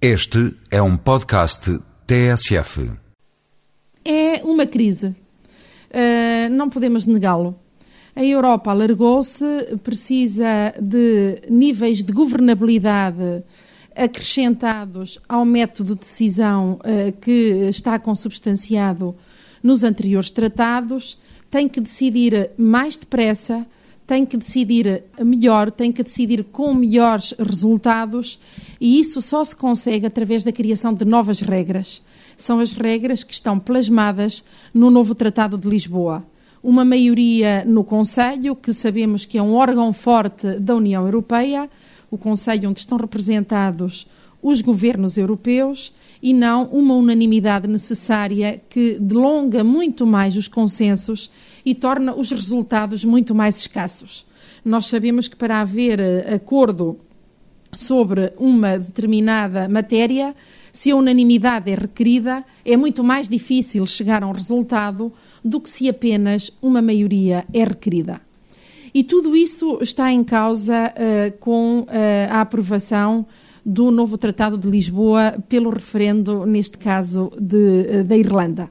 Este é um podcast TSF. É uma crise. Uh, não podemos negá-lo. A Europa alargou-se, precisa de níveis de governabilidade acrescentados ao método de decisão uh, que está consubstanciado nos anteriores tratados, tem que decidir mais depressa, tem que decidir melhor, tem que decidir com melhores resultados e isso só se consegue através da criação de novas regras. São as regras que estão plasmadas no novo Tratado de Lisboa. Uma maioria no Conselho, que sabemos que é um órgão forte da União Europeia, o Conselho onde estão representados os governos europeus e não uma unanimidade necessária que delonga muito mais os consensos e torna os resultados muito mais escassos. Nós sabemos que para haver eh, acordo sobre uma determinada matéria, se a unanimidade é requerida, é muito mais difícil chegar a um resultado do que se apenas uma maioria é requerida. E tudo isso está em causa uh, com uh, a aprovação do novo Tratado de Lisboa pelo referendo, neste caso, de, da Irlanda.